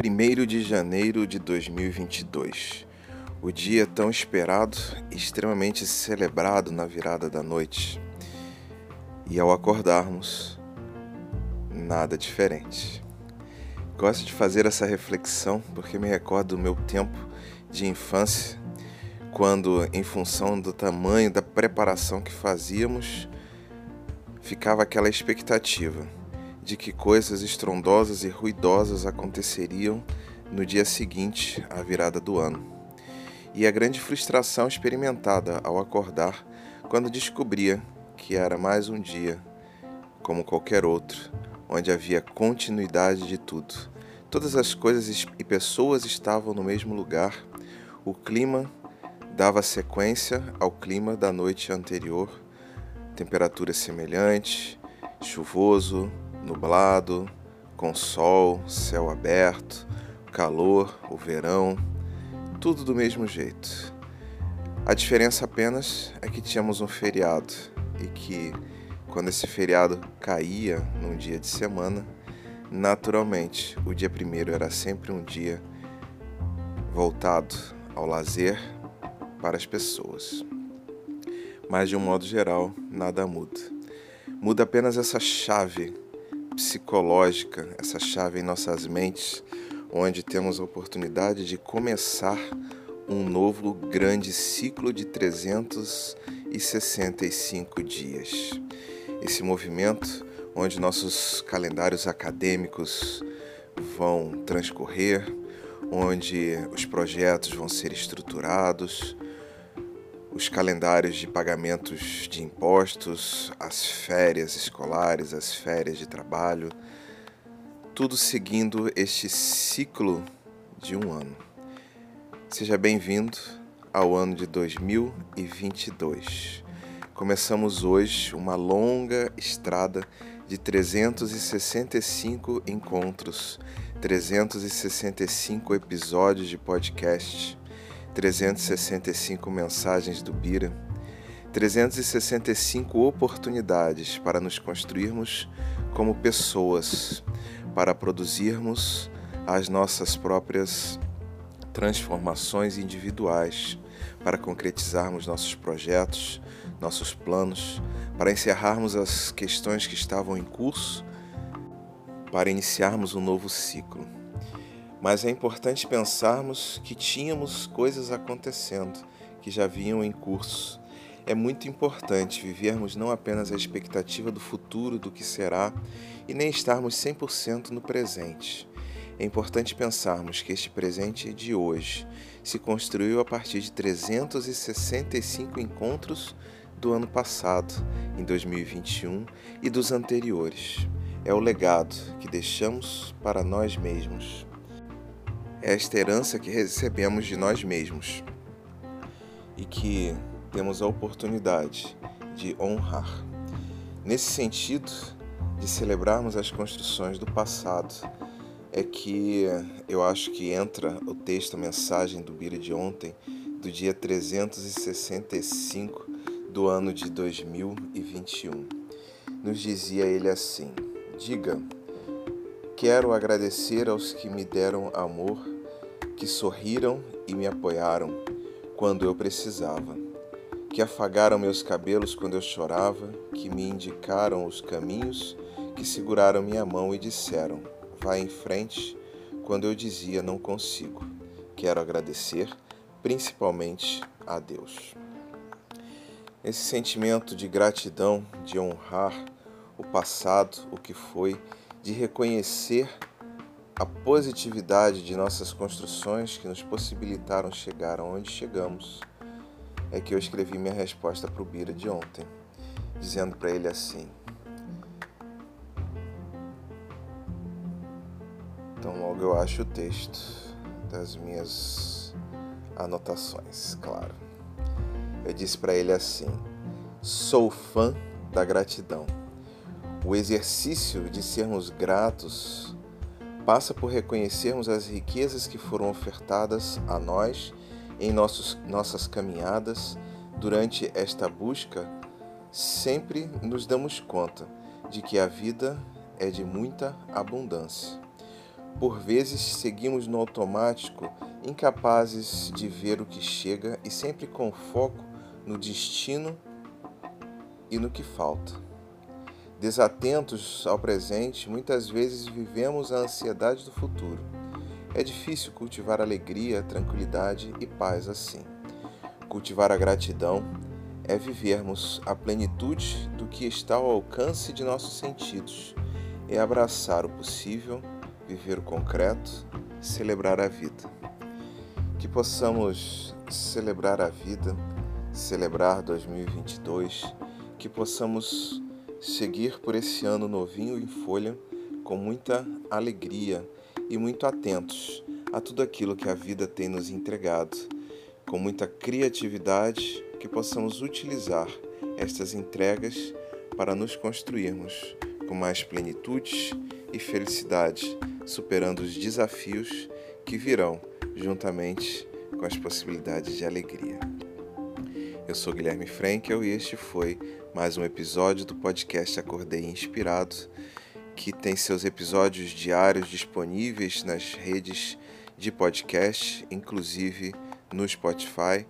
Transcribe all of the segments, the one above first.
1 de janeiro de 2022. O dia tão esperado extremamente celebrado na virada da noite. E ao acordarmos, nada diferente. Gosto de fazer essa reflexão porque me recordo do meu tempo de infância, quando, em função do tamanho da preparação que fazíamos, ficava aquela expectativa de que coisas estrondosas e ruidosas aconteceriam no dia seguinte à virada do ano. E a grande frustração experimentada ao acordar quando descobria que era mais um dia, como qualquer outro, onde havia continuidade de tudo. Todas as coisas e pessoas estavam no mesmo lugar, o clima dava sequência ao clima da noite anterior, temperatura semelhante, chuvoso, nublado, com sol, céu aberto, calor, o verão, tudo do mesmo jeito. A diferença apenas é que tínhamos um feriado e que, quando esse feriado caía num dia de semana, naturalmente o dia primeiro era sempre um dia voltado ao lazer para as pessoas. Mas de um modo geral, nada muda. Muda apenas essa chave psicológica, essa chave em nossas mentes, onde temos a oportunidade de começar um novo grande ciclo de 365 dias. Esse movimento onde nossos calendários acadêmicos vão transcorrer, onde os projetos vão ser estruturados, os calendários de pagamentos de impostos, as férias escolares, as férias de trabalho, tudo seguindo este ciclo de um ano. Seja bem-vindo ao ano de 2022. Começamos hoje uma longa estrada de 365 encontros, 365 episódios de podcast 365 mensagens do Bira, 365 oportunidades para nos construirmos como pessoas, para produzirmos as nossas próprias transformações individuais, para concretizarmos nossos projetos, nossos planos, para encerrarmos as questões que estavam em curso, para iniciarmos um novo ciclo. Mas é importante pensarmos que tínhamos coisas acontecendo, que já vinham em curso. É muito importante vivermos não apenas a expectativa do futuro, do que será, e nem estarmos 100% no presente. É importante pensarmos que este presente de hoje se construiu a partir de 365 encontros do ano passado, em 2021, e dos anteriores. É o legado que deixamos para nós mesmos esta herança que recebemos de nós mesmos e que temos a oportunidade de honrar. Nesse sentido, de celebrarmos as construções do passado, é que eu acho que entra o texto, a mensagem do Bira de ontem, do dia 365 do ano de 2021. Nos dizia ele assim: Diga, Quero agradecer aos que me deram amor, que sorriram e me apoiaram quando eu precisava, que afagaram meus cabelos quando eu chorava, que me indicaram os caminhos, que seguraram minha mão e disseram: Vá em frente quando eu dizia não consigo. Quero agradecer principalmente a Deus. Esse sentimento de gratidão, de honrar o passado, o que foi de reconhecer a positividade de nossas construções que nos possibilitaram chegar aonde chegamos, é que eu escrevi minha resposta para o Bira de ontem, dizendo para ele assim: Então, logo eu acho o texto das minhas anotações, claro. Eu disse para ele assim: Sou fã da gratidão o exercício de sermos gratos passa por reconhecermos as riquezas que foram ofertadas a nós em nossos, nossas caminhadas durante esta busca. Sempre nos damos conta de que a vida é de muita abundância. Por vezes seguimos no automático, incapazes de ver o que chega e sempre com foco no destino e no que falta. Desatentos ao presente, muitas vezes vivemos a ansiedade do futuro. É difícil cultivar alegria, tranquilidade e paz assim. Cultivar a gratidão é vivermos a plenitude do que está ao alcance de nossos sentidos, é abraçar o possível, viver o concreto, celebrar a vida. Que possamos celebrar a vida, celebrar 2022, que possamos seguir por esse ano novinho em folha com muita alegria e muito atentos a tudo aquilo que a vida tem nos entregado com muita criatividade, que possamos utilizar estas entregas para nos construirmos com mais plenitude e felicidade, superando os desafios que virão juntamente com as possibilidades de alegria. Eu sou Guilherme Frankel e este foi mais um episódio do podcast Acordei Inspirado, que tem seus episódios diários disponíveis nas redes de podcast, inclusive no Spotify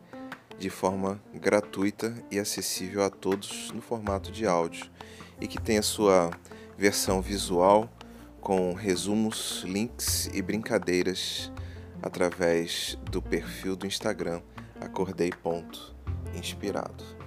de forma gratuita e acessível a todos no formato de áudio e que tem a sua versão visual com resumos, links e brincadeiras através do perfil do Instagram acordei.inspirado.